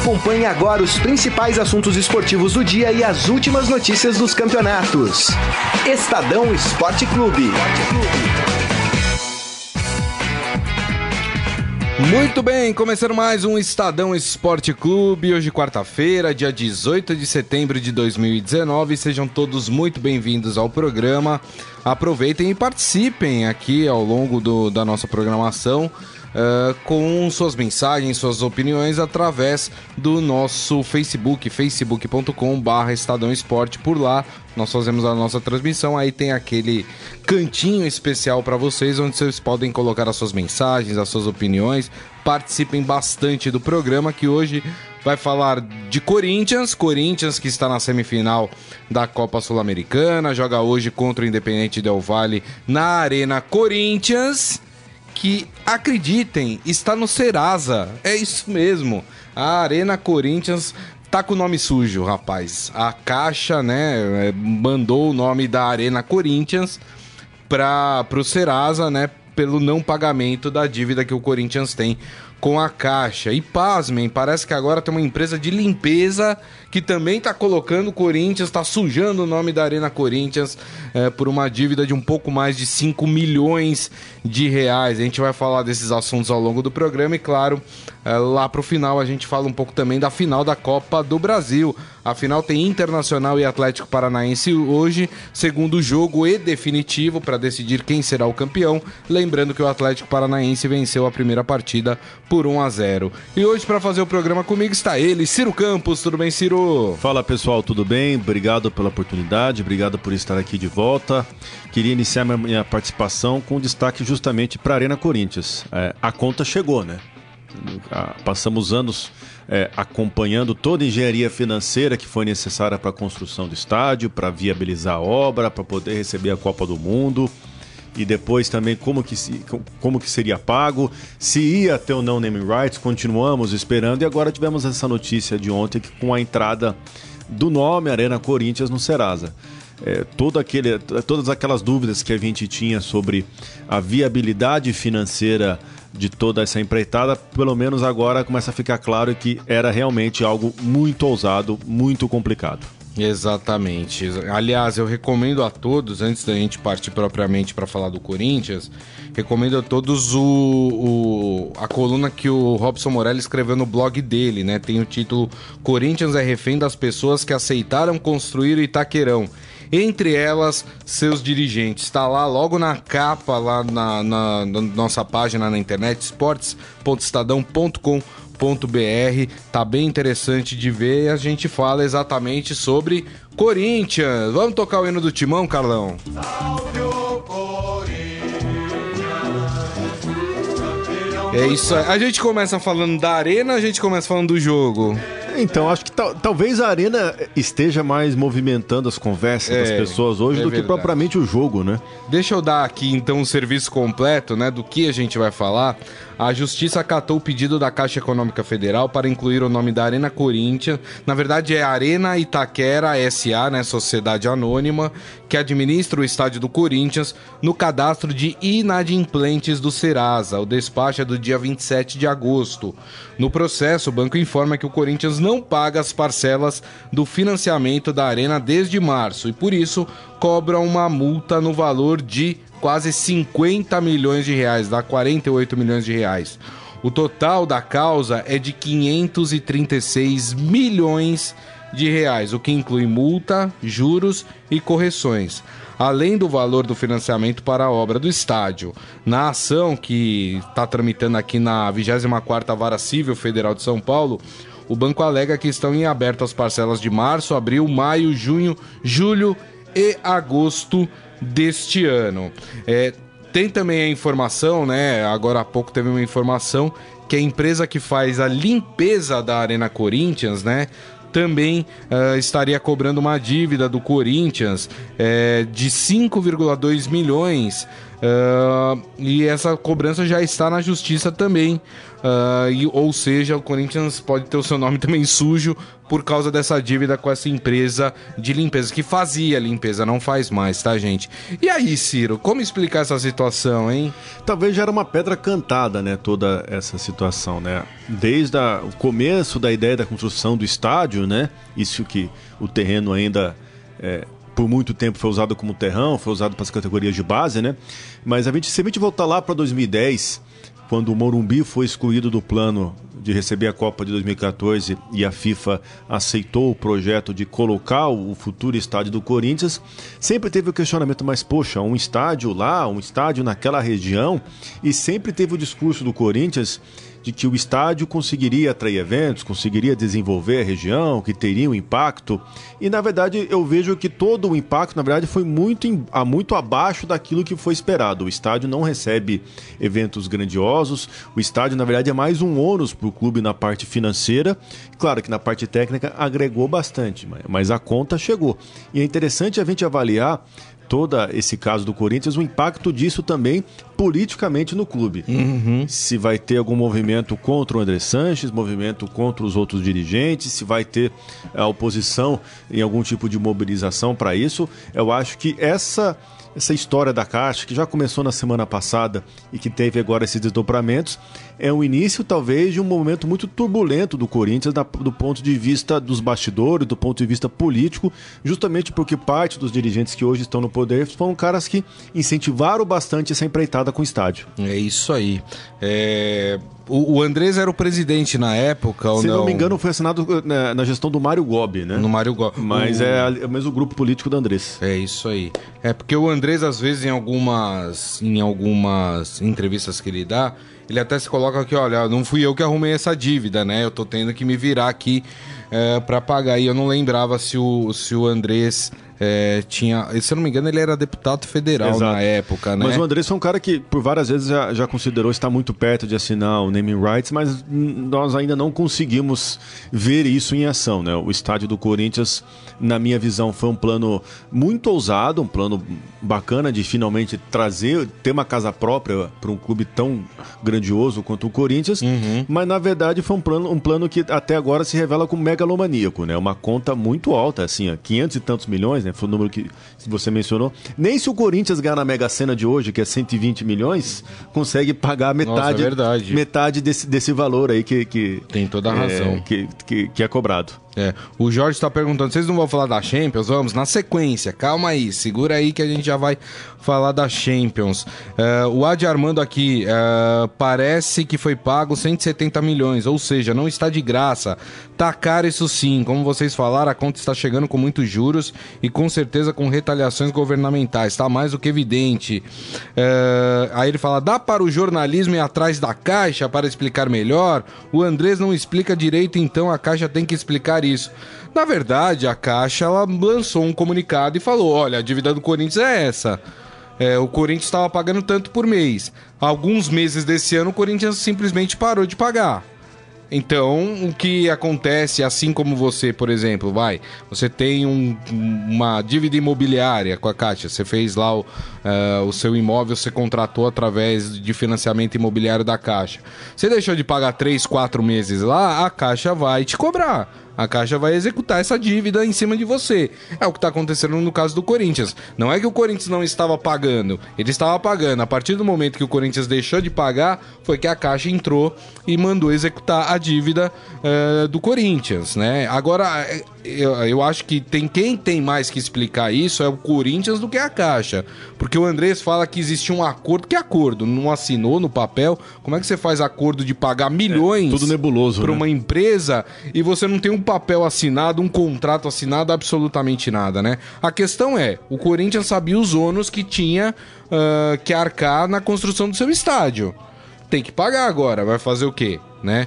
Acompanhe agora os principais assuntos esportivos do dia e as últimas notícias dos campeonatos. Estadão Esporte Clube. Muito bem, começando mais um Estadão Esporte Clube, hoje quarta-feira, dia 18 de setembro de 2019. Sejam todos muito bem-vindos ao programa. Aproveitem e participem aqui ao longo do, da nossa programação uh, com suas mensagens, suas opiniões através do nosso Facebook, facebook.com.br Estadão Esporte. Por lá nós fazemos a nossa transmissão, aí tem aquele cantinho especial para vocês, onde vocês podem colocar as suas mensagens, as suas opiniões. Participem bastante do programa que hoje vai falar de Corinthians, Corinthians que está na semifinal da Copa Sul-Americana, joga hoje contra o Independente Del Valle na Arena Corinthians que, acreditem, está no Serasa. É isso mesmo. A Arena Corinthians tá com o nome sujo, rapaz. A Caixa, né, é, mandou o nome da Arena Corinthians para pro Serasa, né, pelo não pagamento da dívida que o Corinthians tem com a Caixa. E pasmem, parece que agora tem uma empresa de limpeza que também está colocando o Corinthians, está sujando o nome da Arena Corinthians é, por uma dívida de um pouco mais de 5 milhões de reais. A gente vai falar desses assuntos ao longo do programa e, claro, é, lá para o final a gente fala um pouco também da final da Copa do Brasil. A final tem Internacional e Atlético Paranaense hoje, segundo jogo e definitivo para decidir quem será o campeão. Lembrando que o Atlético Paranaense venceu a primeira partida por 1 a 0. E hoje para fazer o programa comigo está ele, Ciro Campos. Tudo bem, Ciro? Fala pessoal, tudo bem? Obrigado pela oportunidade, obrigado por estar aqui de volta. Queria iniciar minha participação com destaque justamente para a Arena Corinthians. É, a conta chegou, né? Passamos anos é, acompanhando toda a engenharia financeira que foi necessária para a construção do estádio, para viabilizar a obra, para poder receber a Copa do Mundo e depois também como que, se, como que seria pago, se ia ter ou não naming rights, continuamos esperando e agora tivemos essa notícia de ontem que com a entrada do nome Arena Corinthians no Serasa. É, todo aquele, todas aquelas dúvidas que a gente tinha sobre a viabilidade financeira de toda essa empreitada, pelo menos agora começa a ficar claro que era realmente algo muito ousado, muito complicado. Exatamente. Aliás, eu recomendo a todos, antes da gente partir propriamente para falar do Corinthians, recomendo a todos o, o, a coluna que o Robson Morelli escreveu no blog dele, né? Tem o título Corinthians é refém das pessoas que aceitaram construir o Itaquerão. Entre elas, seus dirigentes. Está lá logo na capa, lá na, na, na nossa página na internet, esportes.estadão.com.br br Tá bem interessante de ver e a gente fala exatamente sobre Corinthians. Vamos tocar o hino do Timão, Carlão? Salve o Corinthians! É isso aí. A gente começa falando da arena, a gente começa falando do jogo. Então, acho que talvez a arena esteja mais movimentando as conversas é, das pessoas hoje é do verdade. que propriamente o jogo, né? Deixa eu dar aqui então o um serviço completo, né, do que a gente vai falar. A Justiça acatou o pedido da Caixa Econômica Federal para incluir o nome da Arena Corinthians. Na verdade, é Arena Itaquera SA, né, Sociedade Anônima, que administra o estádio do Corinthians, no cadastro de inadimplentes do Serasa. O despacho é do dia 27 de agosto. No processo, o banco informa que o Corinthians não paga as parcelas do financiamento da Arena desde março e, por isso, cobra uma multa no valor de quase 50 milhões de reais, dá 48 milhões de reais. O total da causa é de 536 milhões de reais, o que inclui multa, juros e correções, além do valor do financiamento para a obra do estádio. Na ação que está tramitando aqui na 24ª Vara Civil Federal de São Paulo, o banco alega que estão em aberto as parcelas de março, abril, maio, junho, julho e agosto deste ano. É, tem também a informação, né? Agora há pouco teve uma informação que a empresa que faz a limpeza da Arena Corinthians, né? Também uh, estaria cobrando uma dívida do Corinthians é, de 5,2 milhões Uh, e essa cobrança já está na justiça também. Uh, e, ou seja, o Corinthians pode ter o seu nome também sujo por causa dessa dívida com essa empresa de limpeza, que fazia limpeza, não faz mais, tá, gente? E aí, Ciro, como explicar essa situação, hein? Talvez já era uma pedra cantada, né, toda essa situação, né? Desde a, o começo da ideia da construção do estádio, né? Isso que o terreno ainda. É, por muito tempo foi usado como terrão, foi usado para as categorias de base, né? Mas a gente, se a gente voltar lá para 2010, quando o Morumbi foi excluído do plano de receber a Copa de 2014 e a FIFA aceitou o projeto de colocar o futuro estádio do Corinthians, sempre teve o questionamento, mas poxa, um estádio lá, um estádio naquela região, e sempre teve o discurso do Corinthians de que o estádio conseguiria atrair eventos, conseguiria desenvolver a região, que teria um impacto. E na verdade eu vejo que todo o impacto, na verdade, foi muito, muito abaixo daquilo que foi esperado. O estádio não recebe eventos grandiosos, o estádio, na verdade, é mais um ônus para o clube na parte financeira. Claro que na parte técnica agregou bastante, mas a conta chegou. E é interessante a gente avaliar todo esse caso do Corinthians, o impacto disso também politicamente no clube. Uhum. Se vai ter algum movimento contra o André Sanches, movimento contra os outros dirigentes, se vai ter a oposição em algum tipo de mobilização para isso. Eu acho que essa essa história da Caixa, que já começou na semana passada e que teve agora esses desdobramentos, é o início, talvez, de um momento muito turbulento do Corinthians do ponto de vista dos bastidores, do ponto de vista político, justamente porque parte dos dirigentes que hoje estão no poder foram caras que incentivaram bastante essa empreitada com o estádio. É isso aí. É... O, o Andrés era o presidente na época, Se não? não me engano, foi assinado na, na gestão do Mário Gobi, né? No Mário Gobi. Mas o... é, é o mesmo grupo político do Andrés. É isso aí. É porque o Andrés, às vezes, em algumas, em algumas entrevistas que ele dá, ele até se coloca aqui, olha, não fui eu que arrumei essa dívida, né? Eu tô tendo que me virar aqui é, para pagar. E eu não lembrava se o, se o Andrés é, tinha. Se eu não me engano, ele era deputado federal Exato. na época, né? Mas o Andrés foi um cara que, por várias vezes, já, já considerou estar muito perto de assinar o naming rights, mas nós ainda não conseguimos ver isso em ação, né? O estádio do Corinthians, na minha visão, foi um plano muito ousado, um plano bacana de finalmente trazer, ter uma casa própria para um clube tão grandioso quanto o Corinthians, uhum. mas na verdade foi um plano, um plano que até agora se revela como megalomaníaco, né? Uma conta muito alta, assim, ó, 500 e tantos milhões, né? Né? Foi o número que você mencionou. Nem se o Corinthians ganhar na Mega Sena de hoje, que é 120 milhões, consegue pagar metade, Nossa, é metade desse, desse valor aí que, que tem toda a razão é, que, que, que é cobrado. É, o Jorge está perguntando, vocês não vão falar da Champions? Vamos, na sequência, calma aí, segura aí que a gente já vai falar da Champions. Uh, o Adi Armando aqui, uh, parece que foi pago 170 milhões, ou seja, não está de graça. Tá caro isso sim, como vocês falaram, a conta está chegando com muitos juros e com certeza com retaliações governamentais, está mais do que evidente. Uh, aí ele fala, dá para o jornalismo ir atrás da Caixa para explicar melhor? O Andrés não explica direito, então a Caixa tem que explicar isso. Na verdade, a Caixa ela lançou um comunicado e falou: olha, a dívida do Corinthians é essa. É, o Corinthians estava pagando tanto por mês. Alguns meses desse ano, o Corinthians simplesmente parou de pagar. Então, o que acontece, assim como você, por exemplo, vai, você tem um, uma dívida imobiliária com a Caixa, você fez lá o, uh, o seu imóvel, você contratou através de financiamento imobiliário da Caixa. Você deixou de pagar 3, 4 meses lá, a Caixa vai te cobrar. A Caixa vai executar essa dívida em cima de você. É o que está acontecendo no caso do Corinthians. Não é que o Corinthians não estava pagando, ele estava pagando. A partir do momento que o Corinthians deixou de pagar, foi que a Caixa entrou e mandou executar a dívida uh, do Corinthians, né? Agora, é, eu, eu acho que tem quem tem mais que explicar isso é o Corinthians do que a Caixa. Porque o Andrés fala que existe um acordo. Que acordo? Não assinou no papel? Como é que você faz acordo de pagar milhões é, tudo nebuloso, para né? uma empresa e você não tem um papel assinado, um contrato assinado, absolutamente nada, né? A questão é, o Corinthians sabia os ônus que tinha uh, que arcar na construção do seu estádio. Tem que pagar agora, vai fazer o quê? Né?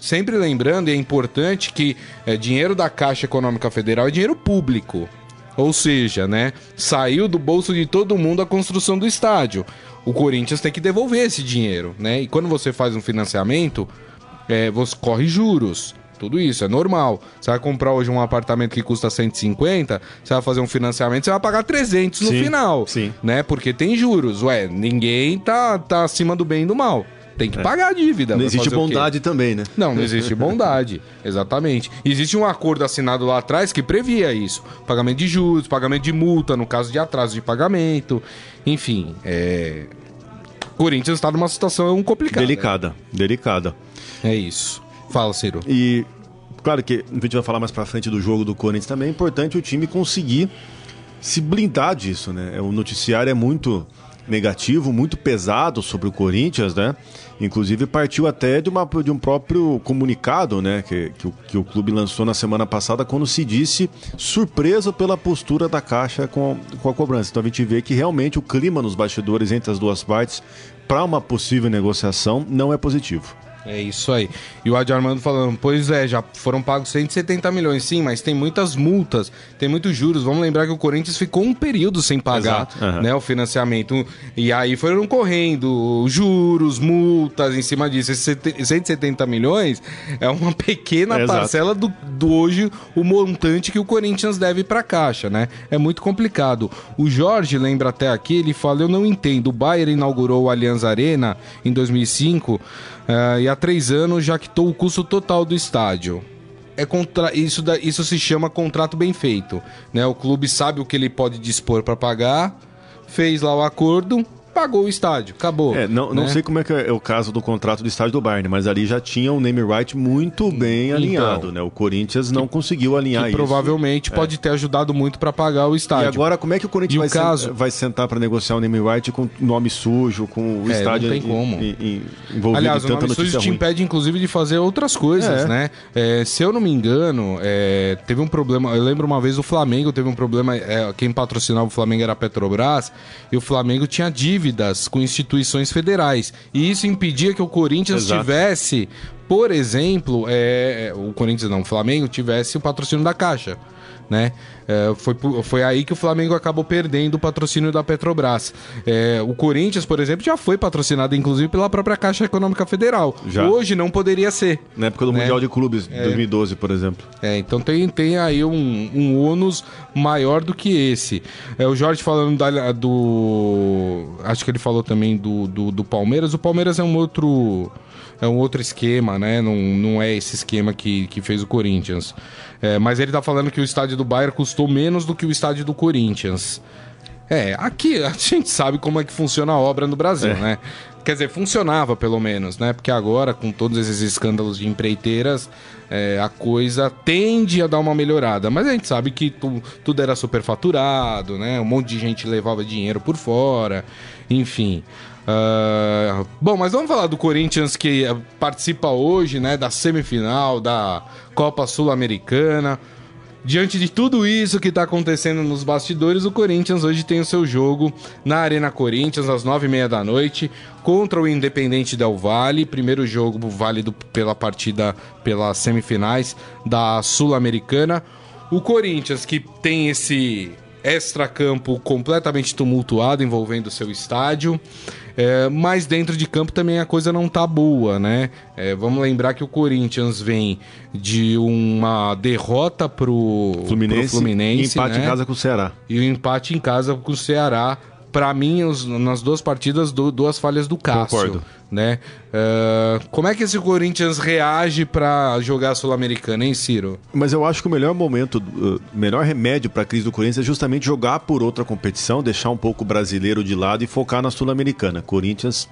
Sempre lembrando, e é importante que é, dinheiro da Caixa Econômica Federal é dinheiro público. Ou seja, né, saiu do bolso de todo mundo a construção do estádio. O Corinthians tem que devolver esse dinheiro, né? E quando você faz um financiamento, é, você corre juros. Tudo isso, é normal. Você vai comprar hoje um apartamento que custa 150, você vai fazer um financiamento, você vai pagar 300 no Sim, final. sim. Né? Porque tem juros. Ué, ninguém tá, tá acima do bem e do mal. Tem que pagar a dívida. Não existe bondade também, né? Não, não existe bondade. Exatamente. Existe um acordo assinado lá atrás que previa isso: pagamento de juros, pagamento de multa no caso de atraso de pagamento. Enfim, é. Corinthians está numa situação complicada. Delicada, delicada. É isso. Fala, Ciro. E claro que a gente vai falar mais pra frente do jogo do Corinthians também, é importante o time conseguir se blindar disso, né? O noticiário é muito negativo, muito pesado sobre o Corinthians, né? Inclusive partiu até de, uma, de um próprio comunicado, né? Que, que, o, que o clube lançou na semana passada, quando se disse surpreso pela postura da Caixa com, com a cobrança. Então a gente vê que realmente o clima nos bastidores entre as duas partes para uma possível negociação não é positivo. É isso aí. E o Adi Armando falando, pois é, já foram pagos 170 milhões, sim, mas tem muitas multas, tem muitos juros. Vamos lembrar que o Corinthians ficou um período sem pagar aham. né, o financiamento. E aí foram correndo juros, multas em cima disso. Esses 170 milhões é uma pequena É, parcela do, do hoje o montante que o Corinthians deve para a Caixa, né? É muito complicado. O Jorge lembra até aqui, ele fala: Eu não entendo. O Bayern inaugurou o Allianz Arena em 2005 eh, e há três anos já quitou o custo total do estádio. É contra... isso, da- isso se chama contrato bem feito. Né? O clube sabe o que ele pode dispor para pagar, fez lá o acordo, pagou o estádio, acabou. É, não, não né? sei como é que é o caso do contrato do estádio do Bayern, mas ali já tinha um name right muito bem alinhado, né? O Corinthians não conseguiu alinhar isso. provavelmente pode ter ajudado muito para pagar o E estádio. agora, como é que o Corinthians E o vai, sen- caso- vai sentar para negociar o name right com nome sujo, com o É, estádio não tem em- como. envolvido Aliás, em o tanta nome sujo notícia te ruim? impede, inclusive, de fazer outras coisas, É. né? É, se eu não me engano, é, teve um problema. Eu lembro uma vez o Flamengo teve um problema. é, quem patrocinava o Flamengo era a Petrobras, e o Flamengo tinha dívidas com instituições federais. E isso impedia que o Corinthians Exato. tivesse, por exemplo, é, é, o Corinthians não, o Flamengo tivesse o patrocínio da Caixa. Né? É, foi, foi aí que o Flamengo acabou perdendo o patrocínio da Petrobras. É, o Corinthians, por exemplo, já foi patrocinado, inclusive, pela própria Caixa Econômica Federal. Já. Hoje não poderia ser. Na época do né? Mundial de Clubes, 2012, por exemplo. É, então tem, tem aí um, um ônus maior do que esse. É, o Jorge falando da- do. Acho que ele falou também do, do, do Palmeiras. O Palmeiras é um outro. É um outro esquema, né? Não, não é esse esquema que, que fez o Corinthians. É, mas ele tá falando que o estádio do Bayern custou menos do que o estádio do Corinthians. É, aqui a gente sabe como é que funciona a obra no Brasil, né? Quer dizer, funcionava pelo menos, né? Porque agora, com todos esses escândalos de empreiteiras, é, a coisa tende a dar uma melhorada. Mas a gente sabe que tu- tudo era superfaturado, né? Um monte de gente levava dinheiro por fora, enfim. Ah, bom, mas vamos falar do Corinthians que eh, participa hoje, né? Da semifinal da Copa Sul-Americana. Diante de tudo isso que está acontecendo nos bastidores, o Corinthians hoje tem o seu jogo na Arena Corinthians, às nove e meia da noite, contra o Independente Del Valle. Primeiro jogo válido pela partida pelas semifinais da Sul-Americana. O Corinthians, que tem esse extracampo completamente tumultuado envolvendo seu estádio. É, mas dentro de campo também a coisa não tá boa, né? É, vamos lembrar que o Corinthians vem de uma derrota pro Fluminense, pro Fluminense e empate né? em casa com o Ceará. e o empate em casa com o Ceará. Pra mim, os- nas duas partidas, du- duas falhas do Cássio. Concordo. Né? É, como é que esse Corinthians reage pra jogar a Sul-Americana, hein, Ciro? Mas eu acho que o melhor momento, o melhor remédio para a crise do Corinthians é justamente jogar por outra competição, deixar um pouco o brasileiro de lado e focar na Sul-Americana. Corinthians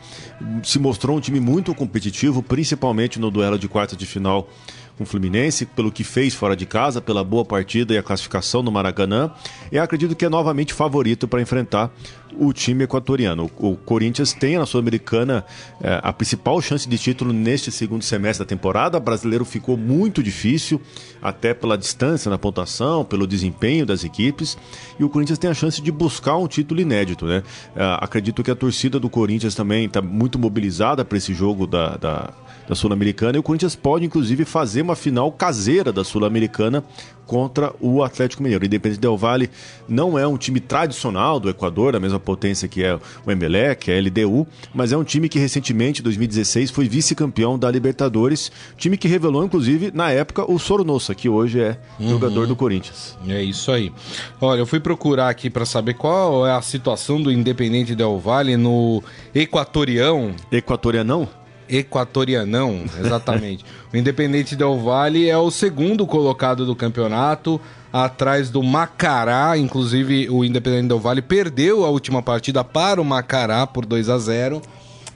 se mostrou um time muito competitivo, principalmente no duelo de quarta de final com o Fluminense, pelo que fez fora de casa, pela boa partida e a classificação no Maracanã. E acredito que é novamente favorito para enfrentar o time equatoriano. O, Corinthians tem na Sul-Americana eh, a principal chance de título neste segundo semestre da temporada. O brasileiro ficou muito difícil, até pela distância na pontuação, pelo desempenho das equipes. E o Corinthians tem a chance de buscar um título inédito. Né? Eh, acredito que a torcida do Corinthians também está muito mobilizada para esse jogo da- da, da Sul-Americana e o Corinthians pode, inclusive, fazer uma final caseira da Sul-Americana contra o Atlético Mineiro. Independente Del Valle não é um time tradicional do Equador, da mesma potência que é o Emelec, que é a LDU, mas é um time que recentemente recentemente, 2016, foi vice-campeão da Libertadores, time que revelou, inclusive, na época, o Soronossa, que hoje é uhum. jogador do Corinthians. É isso aí. Olha, eu fui procurar aqui para saber qual é a situação do Independente Del Valle no Equatorião. Equatorianão? Equatorianão, exatamente. o Independente Del Valle é o segundo colocado do campeonato, atrás do Macará. Inclusive, o Independente Del Valle perdeu a última partida para o Macará por 2 a 0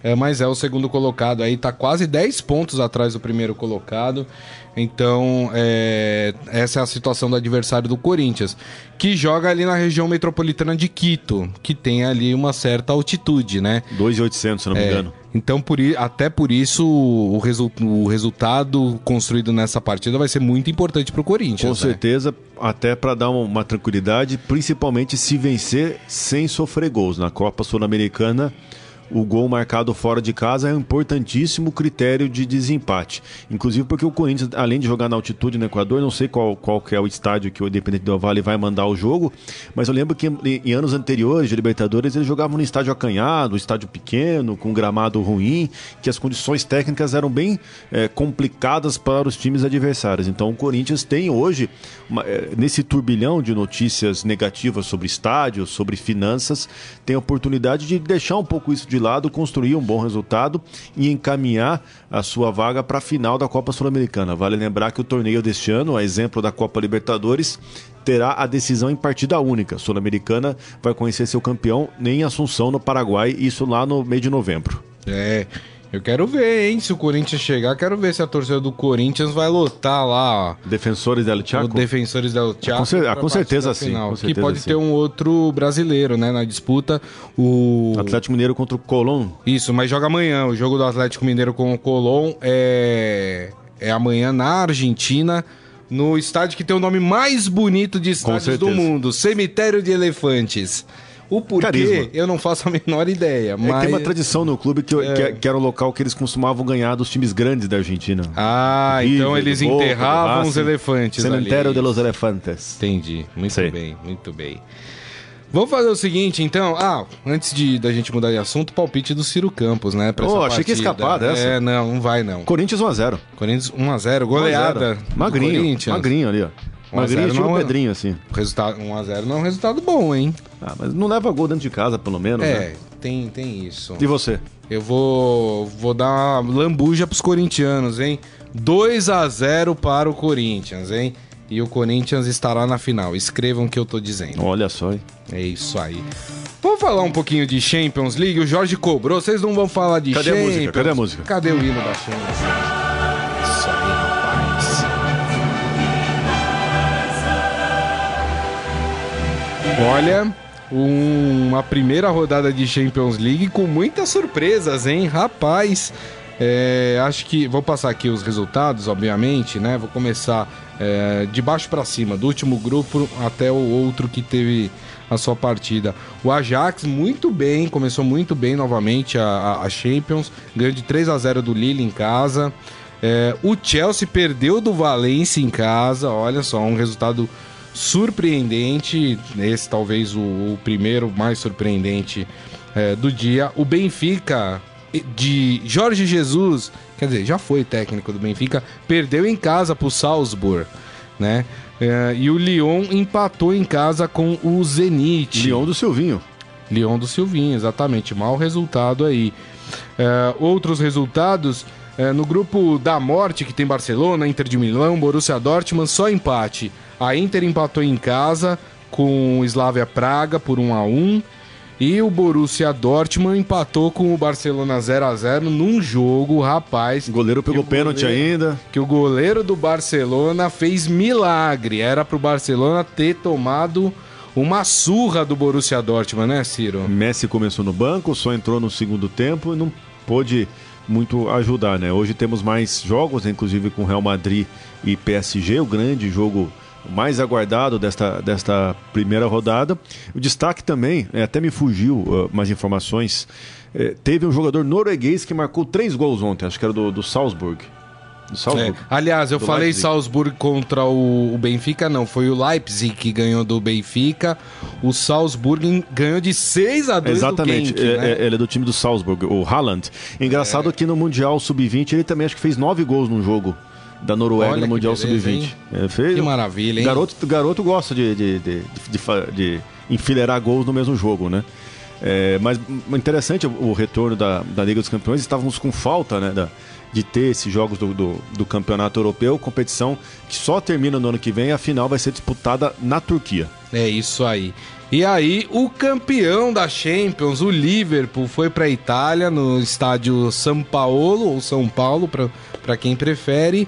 é, mas é o segundo colocado aí, tá quase 10 pontos atrás do primeiro colocado. Então, é, essa é a situação do adversário do Corinthians, que joga ali na região metropolitana de Quito, que tem ali uma certa altitude, né? 2.800, se não me é, engano. Então, por, até por isso, o, resu o, resultado construído nessa partida vai ser muito importante para o Corinthians. Com né? certeza, até para dar uma, uma tranquilidade, principalmente se vencer sem sofrer gols. Na Copa Sul-Americana o gol marcado fora de casa é um importantíssimo critério de desempate. Inclusive porque o Corinthians, além de jogar na altitude no Equador, não sei qual, qual é o estádio que o Independente do Vale vai mandar o jogo, mas eu lembro que em, anos anteriores de Libertadores eles jogavam no estádio acanhado, estádio pequeno, com gramado ruim, que as condições técnicas eram bem é, complicadas para os times adversários. Então o Corinthians tem hoje, uma, é, nesse turbilhão de notícias negativas sobre estádios, sobre finanças, tem a oportunidade de deixar um pouco isso de lado, construir um bom resultado e encaminhar a sua vaga para a final da Copa Sul-Americana. Vale lembrar que o torneio deste ano, a exemplo da Copa Libertadores, terá a decisão em partida única. Sul-Americana vai conhecer seu campeão em Assunção, no Paraguai, isso lá no mês de novembro. É, eu quero ver, hein? Se o Corinthians chegar, quero ver se a torcida do Corinthians vai lotar lá. Defensores del Chaco? O Defensores del Chaco. Com, cer com certeza sim. Com certeza que pode sim. ter um outro brasileiro, né? Na disputa. O Atlético Mineiro contra o Colón. Isso, mas joga amanhã. O jogo do Atlético Mineiro com o Colón é, é amanhã na Argentina no estádio que tem o nome mais bonito de estádios do mundo, Cemitério de Elefantes. O porquê, Carisma. eu não faço a menor ideia. Mas... É tem uma tradição no clube que, é... que, que, era o local que eles costumavam ganhar dos times grandes da Argentina. Ah, então eles Boca, enterravam os elefantes Cemitério ali. de los Elefantes. Entendi. Muito Sei. bem, muito bem. Vamos fazer o seguinte, então. Ah, antes de da gente mudar de assunto, palpite do Ciro Campos, né? Pra oh, achei que ia escapar dessa. É, não, não vai não. Corinthians 1x0. Corinthians 1x0, goleada. 1 Magrinho, magrinho ali, ó. Magrinho tipo não, Pedrinho, assim. Resultado 1x0 não é um resultado bom, hein? Ah, mas não leva gol dentro de casa, pelo menos, é, né? tem, tem isso. E você? Eu vou, vou dar uma lambuja pros corintianos, hein? 2 a 0 para o Corinthians, hein? E o Corinthians estará na final. Escrevam o que eu tô dizendo. Olha só, hein? É isso aí. Vamos falar um pouquinho de Champions League? O Jorge cobrou. Vocês não vão falar de Cadê Champions? Cadê a música? Cadê a música? Cadê o hino da Champions? Olha, um, uma primeira rodada de Champions League com muitas surpresas, hein? Rapaz, é, acho que vou passar aqui os resultados, obviamente, né? Vou começar é, de baixo para cima, do último grupo até o outro que teve a sua partida. O Ajax muito bem, começou muito bem novamente a, a Champions, ganhou de 3 a 0 do Lille em casa. É, o Chelsea perdeu do Valência em casa, olha só, um resultado surpreendente, esse talvez o, o primeiro mais surpreendente é, do dia. O Benfica de Jorge Jesus, quer dizer, já foi técnico do Benfica, perdeu em casa para o Salzburg, né? É, e o Lyon empatou em casa com o Zenit. Lyon do Silvinho. Lyon do Silvinho, exatamente. Mau resultado aí. É, outros resultados. É, no grupo da morte, que tem Barcelona, Inter de Milão, Borussia Dortmund, só empate. A Inter empatou em casa com o Slavia Praga por 1 a 1 e o Borussia Dortmund empatou com o Barcelona 0 a 0 num jogo, rapaz. O goleiro pegou o pênalti ainda. Que o goleiro do Barcelona fez milagre. Era pro Barcelona ter tomado uma surra do Borussia Dortmund, né, Ciro? Messi começou no banco, só entrou no segundo tempo e não pôde muito ajudar, né? Hoje temos mais jogos, inclusive com Real Madrid e PSG, o grande jogo mais aguardado desta, desta primeira rodada. O destaque também, é, até me fugiu uh, mais informações, é, teve um jogador norueguês que marcou três gols ontem, acho que era do, do Salzburg. É. Aliás, eu falei Leipzig. Salzburg contra o, o, Benfica, não. Foi o Leipzig que ganhou do Benfica. O Salzburg ganhou de 6 a 2 Exatamente. Genk, é, né? é, ele é do time do Salzburg, o Haaland. Engraçado é. que no Mundial Sub-20 ele também acho que fez 9 gols num jogo da Noruega Olha no Mundial Sub-20. É, fez... Que maravilha, hein? Garoto, garoto gosta de, de, de, de, de enfileirar gols no mesmo jogo, né? É, mas interessante o retorno da, da Liga dos Campeões. Estávamos com falta né, da, de ter esses jogos do, do, do, Campeonato Europeu, competição que só termina no ano que vem. A final vai ser disputada na Turquia. É isso aí. E aí, o campeão da Champions, o Liverpool, foi para a Itália no estádio São Paulo, ou São Paulo, para quem prefere.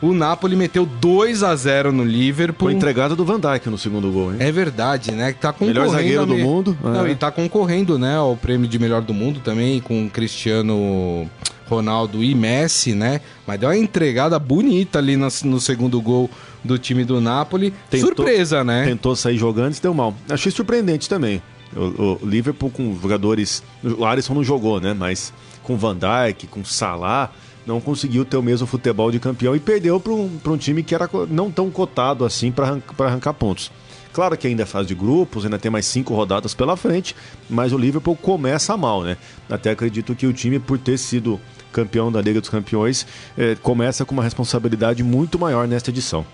O Napoli meteu 2 a 0 no Liverpool. Foi entregada do Van Dijk no segundo gol, hein? É verdade, né? Que tá concorrendo. Melhor zagueiro do mundo. Não, é. e tá concorrendo, né, ao prêmio de melhor do mundo também, com o Cristiano Ronaldo e Messi, né? Mas deu uma entregada bonita ali no, no segundo gol do time do Napoli. Tentou, Surpresa, né? Tentou sair jogando e deu mal. Achei surpreendente também. O, o Liverpool com jogadores. O Alisson não jogou, né? Mas com Van Dijk, com Salah não conseguiu ter o mesmo futebol de campeão e perdeu para um, um time que era não tão cotado assim para arrancar, arrancar pontos. Claro que ainda é fase de grupos, ainda tem mais cinco rodadas pela frente, mas o Liverpool começa mal, né? Até acredito que o time, por ter sido campeão da Liga dos Campeões, eh, começa com uma responsabilidade muito maior nesta edição.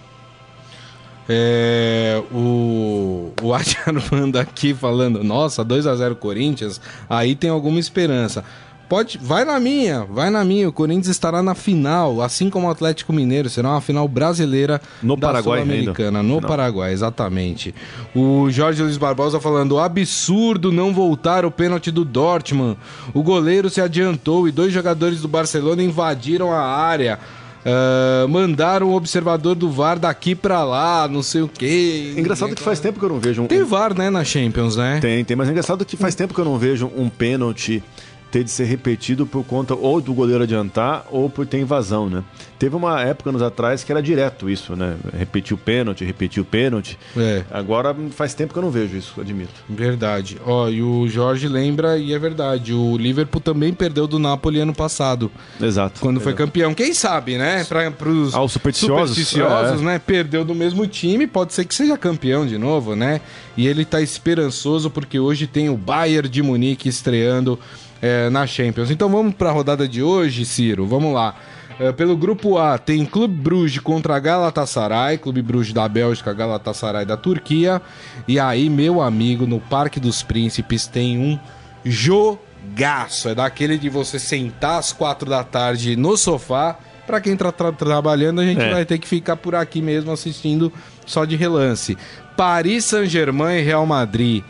É, o, o manda aqui falando: Nossa, 2 a 0 Corinthians, aí tem alguma esperança. Pode, vai na minha, vai na minha. O Corinthians estará na final, assim como o Atlético Mineiro. Será uma final brasileira no da Sul-Americana. No final. Paraguai, exatamente. O Jorge Luiz Barbosa falando: absurdo não voltar o pênalti do Dortmund. O goleiro se adiantou e dois jogadores do Barcelona invadiram a área. Uh, mandaram o observador do VAR daqui pra lá, não sei o quê. Engraçado que faz tempo que eu não vejo um. Tem VAR, né, na Champions, né? Tem, tem, mas é engraçado que faz tempo que eu não vejo um pênalti ter de ser repetido por conta ou do goleiro adiantar ou por ter invasão, né? Teve uma época anos atrás que era direto isso, né? Repetir o pênalti, repetir o pênalti. É. Agora faz tempo que eu não vejo isso, admito. Verdade. Ó, e o Jorge lembra, e é verdade, o Liverpool também perdeu do Napoli ano passado. Exato. Quando foi exato. campeão. Quem sabe, né? Para os ah, supersticiosos, supersticiosos é. né? Perdeu do mesmo time, pode ser que seja campeão de novo, né? E ele tá esperançoso porque hoje tem o Bayern de Munique estreando é, na Champions. Então vamos para a rodada de hoje, Ciro. Vamos lá. É, pelo grupo A tem Clube Bruges contra Galatasaray, Clube Bruges da Bélgica, Galatasaray da Turquia. E aí, meu amigo, no Parque dos Príncipes tem um jogaço. É daquele de você sentar às quatro da tarde no sofá. Para quem está tra trabalhando, a gente é. vai ter que ficar por aqui mesmo assistindo só de relance. Paris Saint-Germain e Real Madrid.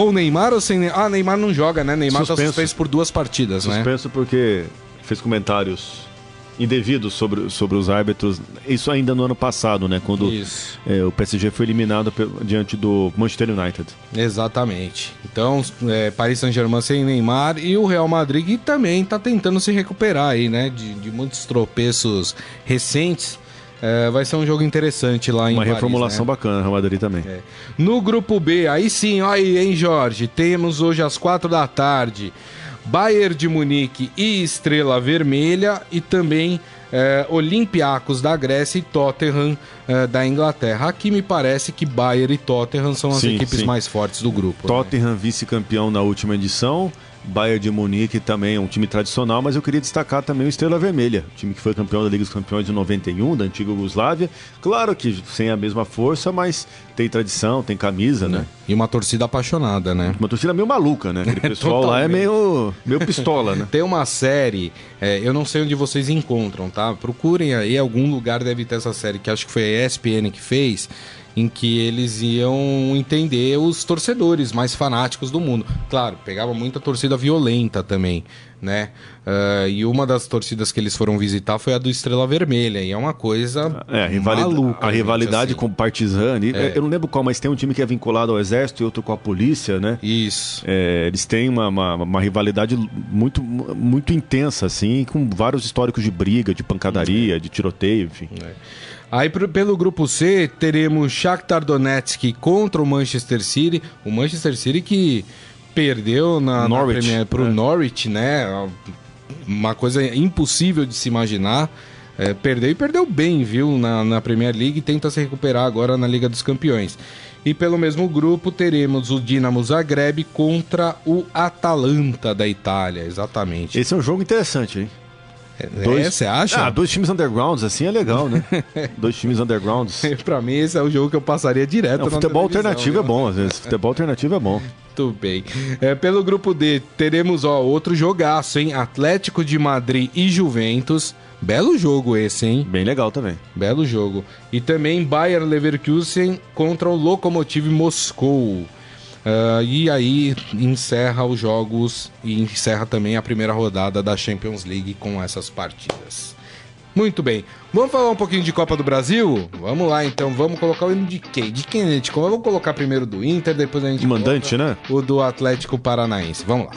Com o Neymar ou sem Neymar? Ah, Neymar não joga, né? Neymar suspenso. tá suspenso por duas partidas, suspenso né? Suspenso porque fez comentários indevidos sobre, sobre os árbitros. Isso ainda no ano passado, né? Quando é, o PSG foi eliminado diante do Manchester United. Exatamente. Então, é, Paris Saint-Germain sem Neymar e o Real Madrid também está tentando se recuperar aí, né? De, de muitos tropeços recentes. É, vai ser um jogo interessante lá em Uma Paris, reformulação né? bacana, Real Madrid também. É. No grupo B, aí sim, olha aí, hein, Jorge? Temos hoje às quatro da tarde Bayern de Munique e Estrela Vermelha e também é, Olympiacos da Grécia e Tottenham é, da Inglaterra. Aqui me parece que Bayern e Tottenham são as sim, equipes sim. mais fortes do grupo. Né? Tottenham né? vice-campeão na última edição. Bayern de Munique também é um time tradicional, mas eu queria destacar também o Estrela Vermelha, time que foi campeão da Liga dos Campeões de 91, da antiga Yugoslávia. Claro que sem a mesma força, mas tem tradição, tem camisa, né? E uma torcida apaixonada, né? Uma torcida meio maluca, né? Aquele pessoal lá é meio, meio pistola, né? Tem uma série, é, eu não sei onde vocês encontram, tá? Procurem aí, algum lugar deve ter essa série, que acho que foi a ESPN que fez em que eles iam entender os torcedores mais fanáticos do mundo. Claro, pegava muita torcida violenta também, né? Uh, e uma das torcidas que eles foram visitar foi a do Estrela Vermelha, e é uma coisa é, a rivalidade, maluca. A rivalidade assim. com o Partizan, é. eu não lembro qual, mas tem um time que é vinculado ao Exército e outro com a polícia, né? Isso. É, eles têm uma, uma, uma, rivalidade muito, muito intensa, assim, com vários históricos de briga, de pancadaria, de tiroteio, enfim. É. Aí pelo grupo C teremos Shakhtar Donetsk contra o Manchester City. O Manchester City que perdeu na, Norwich, na para o é. Norwich, né? Uma coisa impossível de se imaginar. É, perdeu e perdeu bem, viu, na, na Premier League e tenta se recuperar agora na Liga dos Campeões. E pelo mesmo grupo teremos o Dinamo Zagreb contra o Atalanta da Itália, exatamente. Esse é um jogo interessante, hein? Dois... É, você acha? Ah, dois times undergrounds, assim é legal, né? dois times undergrounds. pra mim, esse é o jogo que eu passaria direto. Não, futebol alternativo é bom, às vezes. Futebol alternativo é bom. Muito bem. É, pelo grupo D, teremos ó, outro jogaço, hein? Atlético de Madrid e Juventus. Belo jogo esse, hein? Bem legal também. Belo jogo. E também Bayer Leverkusen contra o Lokomotiv Moscou. Uh, e aí encerra os jogos e encerra também a primeira rodada da Champions League com essas partidas. Muito bem. Vamos falar um pouquinho de Copa do Brasil? Vamos lá então, vamos colocar o hino de quem? De quem a gente Vamos colocar primeiro do Inter, depois a gente Mandante, né? O do Atlético Paranaense. Vamos lá.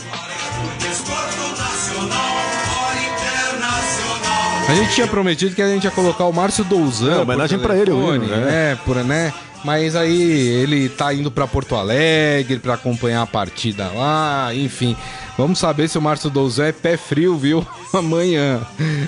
A gente tinha prometido que a gente ia colocar o Márcio Douzan. É, homenagem para ele, hino, né? É, por, né? Mas aí ele tá indo para Porto Alegre para acompanhar a partida lá, enfim. Vamos saber se o Márcio Douzé é pé frio, viu? Amanhã.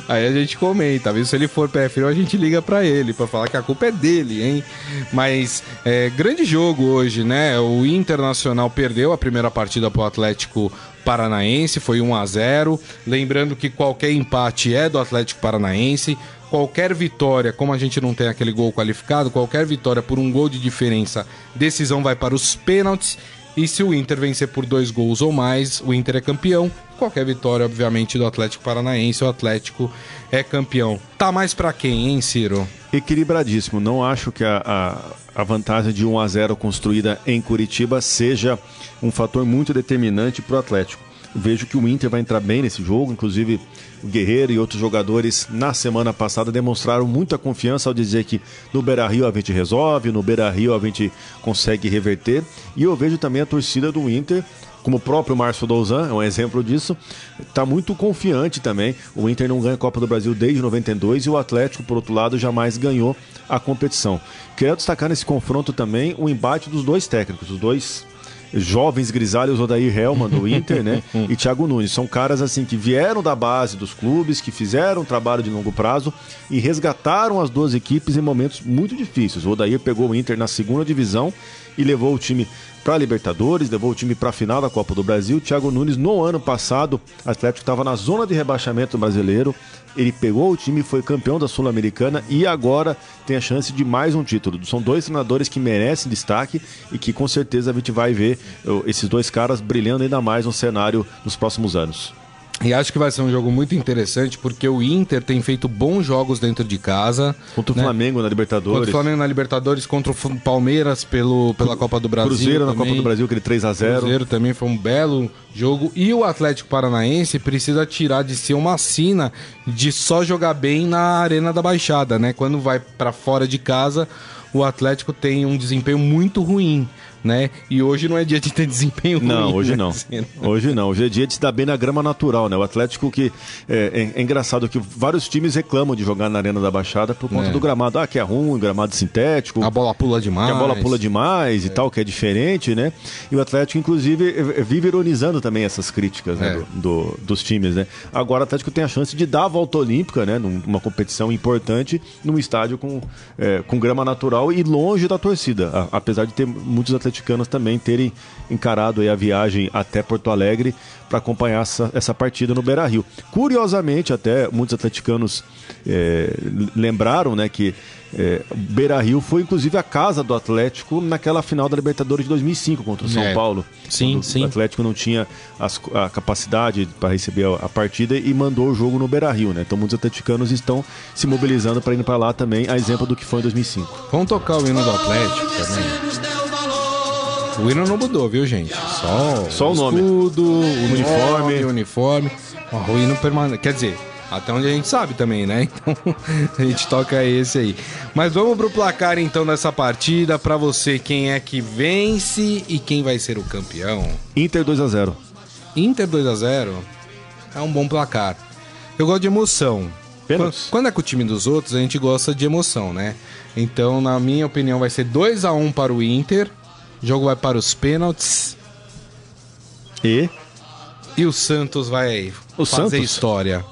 Aí a gente comenta, viu? Se ele for pé frio, a gente liga para ele para falar que a culpa é dele, hein? Mas é, grande jogo hoje, né? O Internacional perdeu a primeira partida pro Atlético Paranaense, foi 1 a 0. Lembrando que qualquer empate é do Atlético Paranaense qualquer vitória, como a gente não tem aquele gol qualificado, qualquer vitória por um gol de diferença, decisão vai para os pênaltis. E se o Inter vencer por dois gols ou mais, o Inter é campeão. Qualquer vitória, obviamente, do Atlético Paranaense, o Atlético é campeão. Tá mais para quem, hein, Ciro? Equilibradíssimo. Não acho que a, a, a vantagem de 1 a 0 construída em Curitiba seja um fator muito determinante para o Atlético. Vejo que o Inter vai entrar bem nesse jogo, inclusive o Guerreiro e outros jogadores na semana passada demonstraram muita confiança ao dizer que no Beira Rio a gente resolve, no Beira Rio a gente consegue reverter. E eu vejo também a torcida do Inter como o próprio Márcio Douzan é um exemplo disso, está muito confiante também. O Inter não ganha a Copa do Brasil desde 92 e o Atlético, por outro lado, jamais ganhou a competição. Quero destacar nesse confronto também o embate dos dois técnicos, os dois jovens grisalhos, Odair Helman do Inter, né? e Thiago Nunes. São caras assim que vieram da base dos clubes, que fizeram um trabalho de longo prazo e resgataram as duas equipes em momentos muito difíceis. O Odair pegou o Inter na segunda divisão e levou o time para a Libertadores, levou o time para a final da Copa do Brasil. Thiago Nunes, no ano passado, o Atlético estava na zona de rebaixamento brasileiro. Ele pegou o time, foi campeão da Sul-Americana e agora tem a chance de mais um título. São dois treinadores que merecem destaque e que com certeza a gente vai ver esses dois caras brilhando ainda mais no cenário nos próximos anos. E acho que vai ser um jogo muito interessante porque o Inter tem feito bons jogos dentro de casa. Contra o né? Flamengo na Libertadores. Contra o Flamengo na Libertadores, contra o Palmeiras pelo, pela Copa do Brasil. Cruzeiro também. na Copa do Brasil, aquele 3 a 0 Cruzeiro também foi um belo jogo. E o Atlético Paranaense precisa tirar de si uma sina de só jogar bem na Arena da Baixada, né? Quando vai para fora de casa, o Atlético tem um desempenho muito ruim né? E hoje não é dia de ter desempenho ruim. Não, hoje né? não. Hoje não. Hoje é dia de se dar bem na grama natural, né? O Atlético que... É, é, é engraçado que vários times reclamam de jogar na Arena da Baixada por conta é. do gramado. Ah, que é ruim, gramado sintético. A bola pula demais. Que a bola pula demais e é. tal, que é diferente, né? E o Atlético, inclusive, é, vive ironizando também essas críticas né? do, do, dos times, né? Agora o Atlético tem a chance de dar a volta olímpica, né? Numa competição importante, num estádio com, com grama natural e longe da torcida. Apesar de ter muitos atletas atleticanos também terem encarado a viagem até Porto Alegre para acompanhar essa, essa partida no Beira Rio. Curiosamente, até muitos atleticanos é, lembraram né, que é, Beira Rio foi inclusive a casa do Atlético naquela final da Libertadores de 2005 contra o São é. Paulo. Sim, sim. O Atlético não tinha as, a capacidade para receber a, a, partida e mandou o jogo no Beira Rio. Né? Então muitos atleticanos estão se mobilizando para ir para lá também, a exemplo do que foi em 2005. Vamos tocar o hino do Atlético também. O hino não mudou, viu, gente? Só, Só o nome. Escudo, o uniforme. O uniforme. O hino permanece. Quer dizer, até onde a gente sabe também, né? Então a gente toca esse aí. Mas vamos pro placar então dessa partida para você quem é que vence e quem vai ser o campeão. Inter 2 a 0. Inter 2 a 0. É um bom placar. Eu gosto de emoção. Quando, quando é com o time dos outros, a gente gosta de emoção, né? Então, na minha opinião, vai ser 2 a 1 para o Inter o jogo vai para os pênaltis. E? E o Santos vai o fazer Santos? história.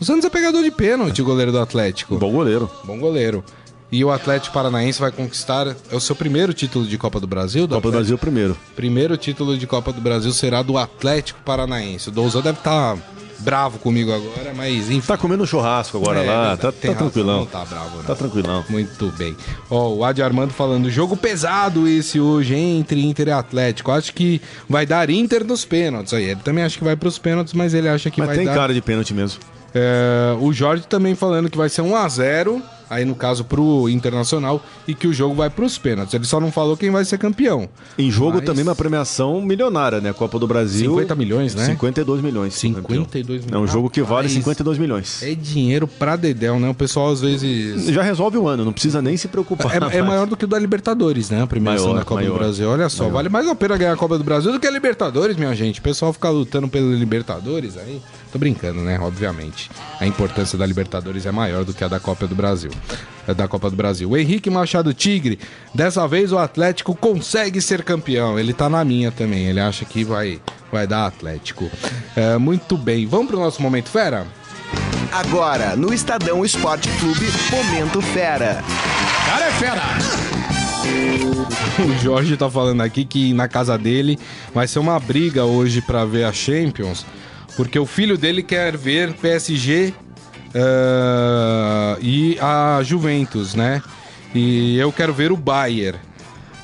O Santos é pegador de pênalti, o goleiro do Atlético. Bom goleiro. Bom goleiro. E o Atlético Paranaense vai conquistar é o seu primeiro título de Copa do Brasil? Do Copa do Brasil primeiro. Primeiro título de Copa do Brasil será do Atlético Paranaense. O Douzão deve estar tá bravo comigo agora, mas enfim. Tá comendo churrasco agora é, lá, tá, tá tranquilão. Não tá bravo, não. Tá tranquilão. Muito bem. Ó, o Adi Armando falando, jogo pesado esse hoje entre Inter e Atlético. Acho que vai dar Inter nos pênaltis aí. Ele também acha que vai pros pênaltis, mas ele acha que mas vai dar... Mas tem cara de pênalti mesmo. É, o Jorge também falando que vai ser 1 a 0 aí no caso pro Internacional, e que o jogo vai pros pênaltis. Ele só não falou quem vai ser campeão. Em jogo Mas... também uma premiação milionária, né? Copa do Brasil. 50 milhões, né? 52 milhões. 52 milhões. É um jogo que vale 52 milhões. É dinheiro pra Dedéu, né? O pessoal às vezes. Já resolve o ano, não precisa nem se preocupar. É, é maior do que o da Libertadores, né? A premiação maior, da Copa maior, do Brasil. Olha só, maior. vale mais a pena ganhar a Copa do Brasil do que a Libertadores, minha gente. O pessoal fica lutando pela Libertadores aí. Tô brincando, né? Obviamente. A importância da Libertadores é maior do que a da Copa do Brasil. Da Copa do Brasil. O Henrique Machado Tigre, dessa vez o Atlético consegue ser campeão. Ele tá na minha também. Ele acha que vai, vai dar Atlético. É, muito bem. Vamos pro nosso Momento Fera? Agora, no Estadão Esporte Clube, Momento Fera. Cara é fera! O Jorge tá falando aqui que na casa dele vai ser uma briga hoje para ver a Champions, porque o filho dele quer ver PSG uh, e a Juventus, né? E eu quero ver o Bayern.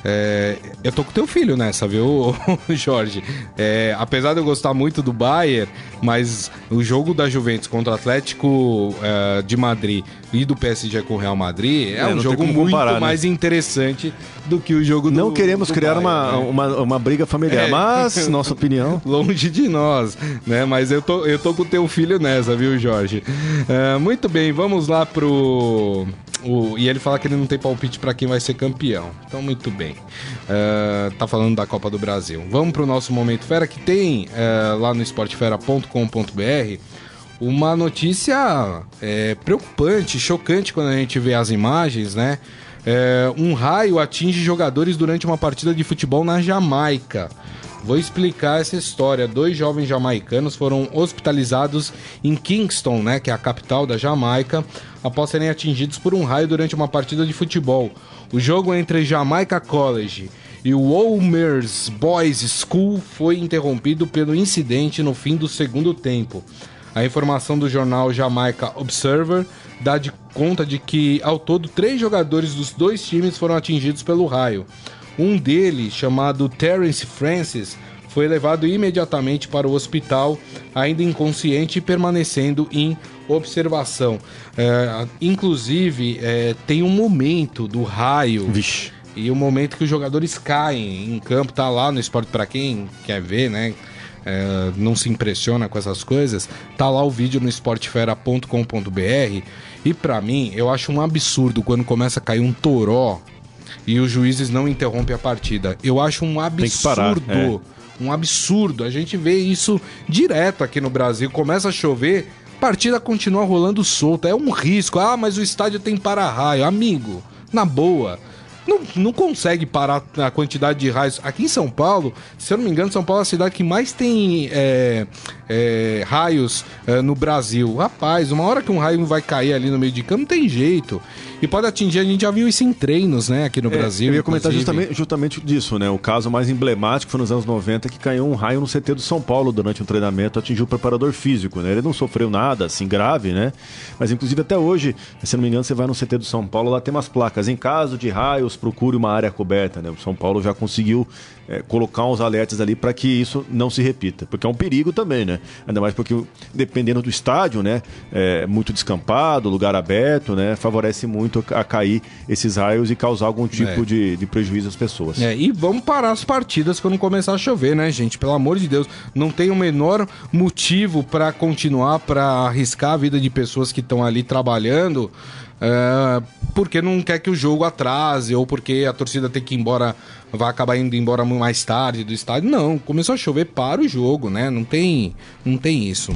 É, eu tô com teu filho nessa, viu, Jorge? É, apesar de eu gostar muito do Bayern, mas o jogo da Juventus contra o Atlético é, de Madrid e do PSG com o Real Madrid é, é um jogo muito comparar, né? mais né? interessante do que o jogo do Não queremos do criar Bayern, uma, né? uma, uma briga familiar, é. mas, nossa opinião... Longe de nós, né? Mas eu tô, eu tô com teu filho nessa, viu, Jorge? É, muito bem, vamos lá pro o, e ele fala que ele não tem palpite para quem vai ser campeão. Então, muito bem. Uh, tá falando da Copa do Brasil. Vamos pro nosso Momento Fera, que tem uh, lá no esportefera.com.br uma notícia é, preocupante, chocante quando a gente vê as imagens, né? Um raio atinge jogadores durante uma partida de futebol na Jamaica. Vou explicar essa história. Dois jovens jamaicanos foram hospitalizados em Kingston, né, que é a capital da Jamaica, após serem atingidos por um raio durante uma partida de futebol. O jogo entre Jamaica College e o Boys School foi interrompido pelo incidente no fim do segundo tempo. A informação do jornal Jamaica Observer dá de conta de que, ao todo, três jogadores dos dois times foram atingidos pelo raio. Um deles, chamado Terence Francis, foi levado imediatamente para o hospital, ainda inconsciente e permanecendo em observação. É, inclusive, é, tem um momento do raio. Vixe. E o momento que os jogadores caem em campo, tá lá no esporte para quem quer ver, né? É, não se impressiona com essas coisas, tá lá o vídeo no esportefera.com.br e para mim eu acho um absurdo quando começa a cair um toró e os juízes não interrompem a partida. Eu acho um absurdo. Parar, é. Um absurdo. A gente vê isso direto aqui no Brasil. Começa a chover, partida continua rolando solta. É um risco. Ah, mas o estádio tem para-raio. Amigo, na boa não, não consegue parar a quantidade de raios. Aqui em São Paulo, se eu não me engano, São Paulo é a cidade que mais tem é, é, raios é, no Brasil. Rapaz, uma hora que um raio vai cair ali no meio de campo, não tem jeito. E pode atingir, a gente já viu isso em treinos, né, aqui no é, Brasil. Eu ia comentar justamente, justamente disso, né? O caso mais emblemático foi nos anos 90 que caiu um raio no CT do São Paulo durante um treinamento, atingiu o preparador físico, né? Ele não sofreu nada assim grave, né? Mas inclusive até hoje, se não me engano, você vai no CT do São Paulo, lá tem umas placas. Em caso de raios, procure uma área coberta, né? O São Paulo já conseguiu é, colocar uns alertas ali para que isso não se repita, porque é um perigo também, né? Ainda mais porque dependendo do estádio, né, é muito descampado, lugar aberto, né, favorece muito a cair esses raios e causar algum tipo é. de, de prejuízo às pessoas. É, e vamos parar as partidas quando começar a chover, né, gente? Pelo amor de Deus, não tem o menor motivo para continuar, para arriscar a vida de pessoas que estão ali trabalhando. É, porque não quer que o jogo atrase ou porque a torcida tem que ir embora vai acabar indo embora mais tarde do estádio. Não, começou a chover para o jogo, né? Não tem, não tem isso.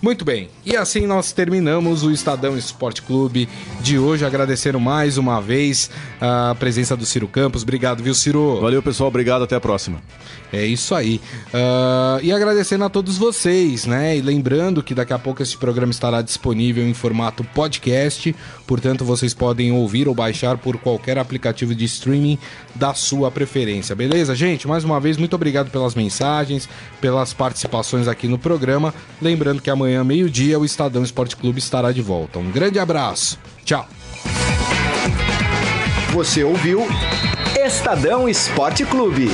Muito bem. E assim nós terminamos o Estadão Esporte Clube de hoje. Agradecendo mais uma vez a presença do Ciro Campos. Obrigado, viu, Ciro? Valeu, pessoal. Obrigado. Até a próxima. É isso aí. Uh, e agradecendo a todos vocês, né? E lembrando que daqui a pouco esse programa estará disponível em formato podcast, portanto vocês podem ouvir ou baixar por qualquer aplicativo de streaming da sua preferência, beleza, gente? Mais uma vez, muito obrigado pelas mensagens, pelas participações aqui no programa. Lembrando que amanhã, meio-dia, o Estadão Esporte Clube estará de volta. Um grande abraço. Tchau. Você ouviu Estadão Esporte Clube.